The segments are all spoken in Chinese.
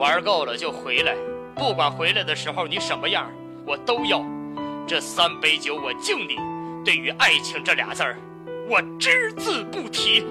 玩够了就回来，不管回来的时候你什么样，我都要。这三杯酒我敬你，对于爱情这俩字儿，我只字不提。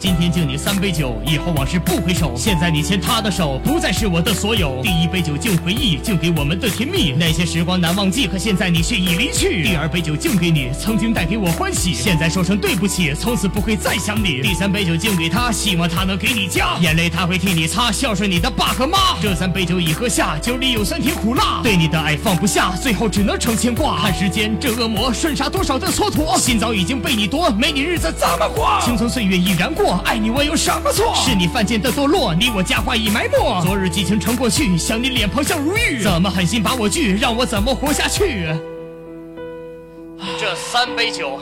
今天敬你三杯酒，以后往事不回首。现在你牵他的手，不再是我的所有。第一杯酒敬回忆，敬给我们的甜蜜，那些时光难忘记，可现在你却已离去。第二杯酒敬给你，曾经带给我欢喜，现在说声对不起，从此不会再想你。第三杯酒敬给他，希望他能给你家，眼泪他会替你擦，孝顺你的爸和妈。这三杯酒已喝下，酒里有酸甜苦辣，对你的爱放不下，最后只能成牵挂。看时间，这恶魔顺杀多少的蹉跎，心早已经被你夺，没你日子怎么过？青春岁月已然过。爱你我有什么错？是你犯贱的堕落，你我佳话已埋没。昨日激情成过去，想你脸庞像如玉，怎么狠心把我拒？让我怎么活下去？这三杯酒，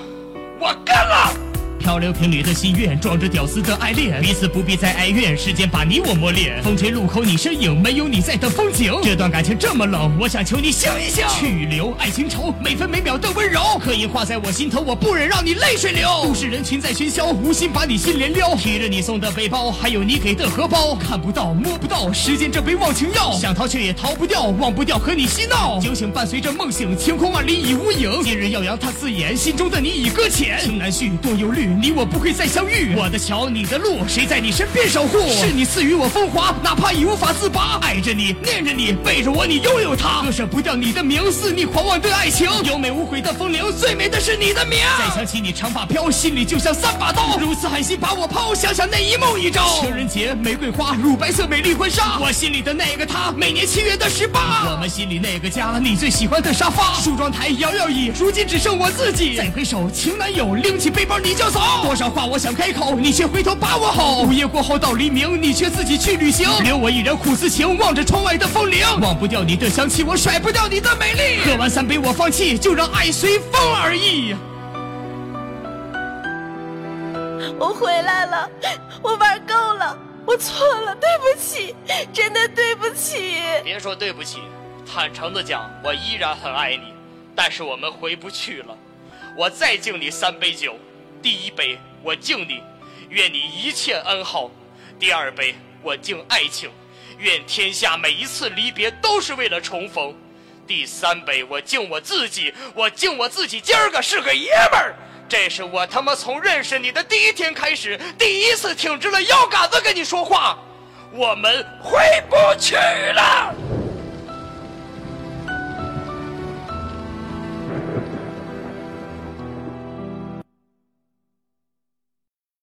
我干了。漂流瓶里的心愿，装着屌丝的爱恋，彼此不必再哀怨，时间把你我磨练。风吹路口你身影，没有你在的风景。这段感情这么冷，我想求你醒一醒。去留爱情愁，每分每秒的温柔，刻印画在我心头，我不忍让你泪水流。都市人群在喧嚣，无心把你心连撩。提着你送的背包，还有你给的荷包，看不到摸不到，时间这杯忘情药，想逃却也逃不掉，忘不掉和你嬉闹。酒醒伴随着梦醒，晴空万里已无影。今日耀阳他刺眼，心中的你已搁浅。情难续，多忧虑。你我不会再相遇，我的桥，你的路，谁在你身边守护？是你赐予我风华，哪怕已无法自拔。爱着你，念着你，背着我，你拥有它，割舍不掉你的名，似你狂妄的爱情，有美无悔的风铃，最美的是你的名。再想起你长发飘，心里就像三把刀，如此狠心把我抛，想想那一梦一朝。情人节，玫瑰花，乳白色美丽婚纱，我心里的那个他，每年七月的十八，我们心里那个家，你最喜欢的沙发，梳妆台，摇摇椅，如今只剩我自己。再回首，情难有，拎起背包你就走，多少。话我想开口，你却回头把我吼。午夜过后到黎明，你却自己去旅行，留我一人苦思情，望着窗外的风铃，忘不掉你的香气，我甩不掉你的美丽。喝完三杯我放弃，就让爱随风而已。我回来了，我玩够了，我错了，对不起，真的对不起。别说对不起，坦诚的讲，我依然很爱你，但是我们回不去了。我再敬你三杯酒。第一杯，我敬你，愿你一切安好；第二杯，我敬爱情，愿天下每一次离别都是为了重逢；第三杯，我敬我自己，我敬我自己，今儿个是个爷们儿。这是我他妈从认识你的第一天开始，第一次挺直了腰杆子跟你说话。我们回不去了。